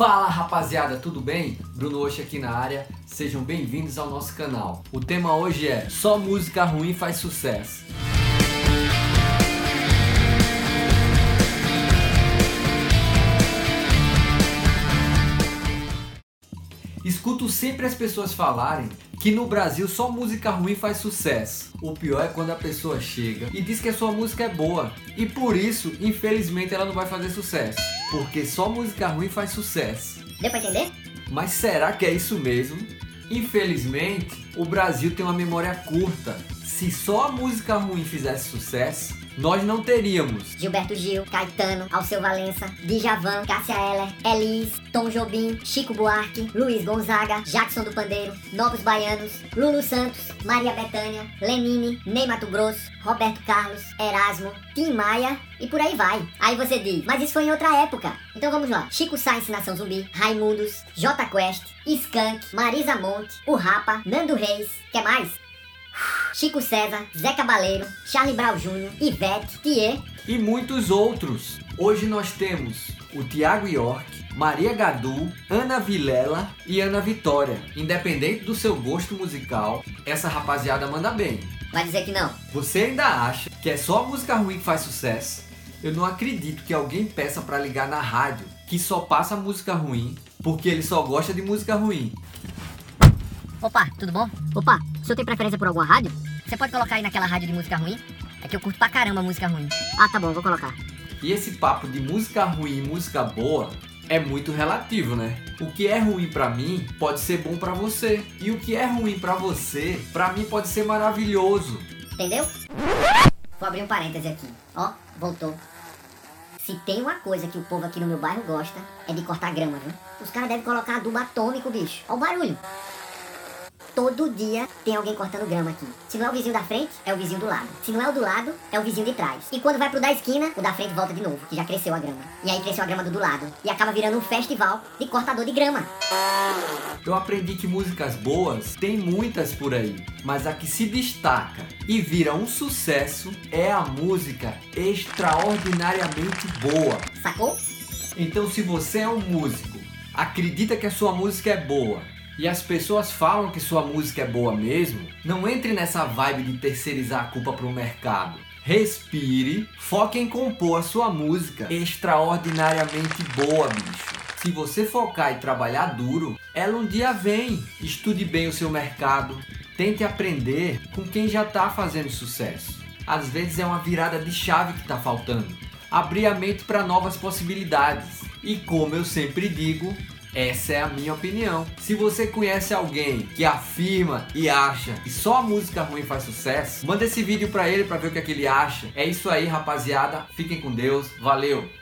Fala rapaziada, tudo bem? Bruno Oxe aqui na área, sejam bem-vindos ao nosso canal. O tema hoje é Só música ruim faz sucesso. Escuto sempre as pessoas falarem que no Brasil só música ruim faz sucesso. O pior é quando a pessoa chega e diz que a sua música é boa e por isso, infelizmente, ela não vai fazer sucesso. Porque só música ruim faz sucesso. Deu pra entender? Mas será que é isso mesmo? Infelizmente, o Brasil tem uma memória curta. Se só a música ruim fizesse sucesso, nós não teríamos Gilberto Gil, Caetano, Alceu Valença, Djavan, Cássia Eller, Elis, Tom Jobim, Chico Buarque, Luiz Gonzaga, Jackson do Pandeiro, Novos Baianos, Lulu Santos, Maria Bethânia, Lenine, Ney Mato Grosso, Roberto Carlos, Erasmo, Tim Maia e por aí vai. Aí você diz, mas isso foi em outra época. Então vamos lá. Chico Sainz, Nação Zumbi, Raimundos, J Quest, Skank, Marisa Monte, O Rapa, Nando Reis, quer mais? Chico César, Zé Cabaleiro, Charlie Brown Jr., Ivete, Thier e muitos outros. Hoje nós temos o Tiago York, Maria Gadu, Ana Vilela e Ana Vitória. Independente do seu gosto musical, essa rapaziada manda bem. Vai dizer que não? Você ainda acha que é só música ruim que faz sucesso? Eu não acredito que alguém peça para ligar na rádio que só passa música ruim porque ele só gosta de música ruim. Opa, tudo bom? Opa, o senhor tem preferência por alguma rádio? Você pode colocar aí naquela rádio de música ruim? É que eu curto pra caramba música ruim. Ah, tá bom, vou colocar. E esse papo de música ruim e música boa é muito relativo, né? O que é ruim para mim pode ser bom para você, e o que é ruim para você, para mim pode ser maravilhoso. Entendeu? Vou abrir um parêntese aqui. Ó, voltou. Se tem uma coisa que o povo aqui no meu bairro gosta, é de cortar grama, viu? Os caras devem colocar adubo atômico, bicho. Ó o barulho. Todo dia tem alguém cortando grama aqui. Se não é o vizinho da frente, é o vizinho do lado. Se não é o do lado, é o vizinho de trás. E quando vai pro da esquina, o da frente volta de novo, que já cresceu a grama. E aí cresceu a grama do do lado. E acaba virando um festival de cortador de grama. Eu aprendi que músicas boas tem muitas por aí, mas a que se destaca e vira um sucesso é a música extraordinariamente boa. Sacou? Então, se você é um músico, acredita que a sua música é boa e as pessoas falam que sua música é boa mesmo, não entre nessa vibe de terceirizar a culpa para o mercado. Respire, foque em compor a sua música extraordinariamente boa, bicho. Se você focar e trabalhar duro, ela um dia vem. Estude bem o seu mercado, tente aprender com quem já está fazendo sucesso. Às vezes é uma virada de chave que está faltando. Abrir a mente para novas possibilidades. E como eu sempre digo, essa é a minha opinião. Se você conhece alguém que afirma e acha que só a música ruim faz sucesso, manda esse vídeo para ele para ver o que, é que ele acha. É isso aí, rapaziada. Fiquem com Deus. Valeu.